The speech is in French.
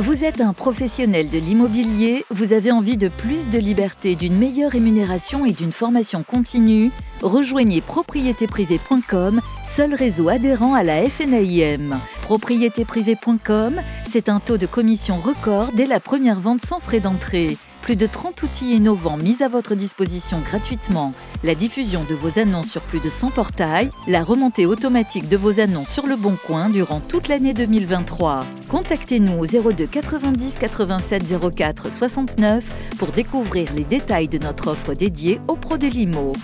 Vous êtes un professionnel de l'immobilier, vous avez envie de plus de liberté, d'une meilleure rémunération et d'une formation continue Rejoignez propriétéprivé.com, seul réseau adhérent à la FNAIM. Propriétéprivé.com, c'est un taux de commission record dès la première vente sans frais d'entrée. Plus de 30 outils innovants mis à votre disposition gratuitement. La diffusion de vos annonces sur plus de 100 portails, la remontée automatique de vos annonces sur le Bon Coin durant toute l'année 2023. Contactez-nous au 02 90 87 04 69 pour découvrir les détails de notre offre dédiée aux pros de l'IMO.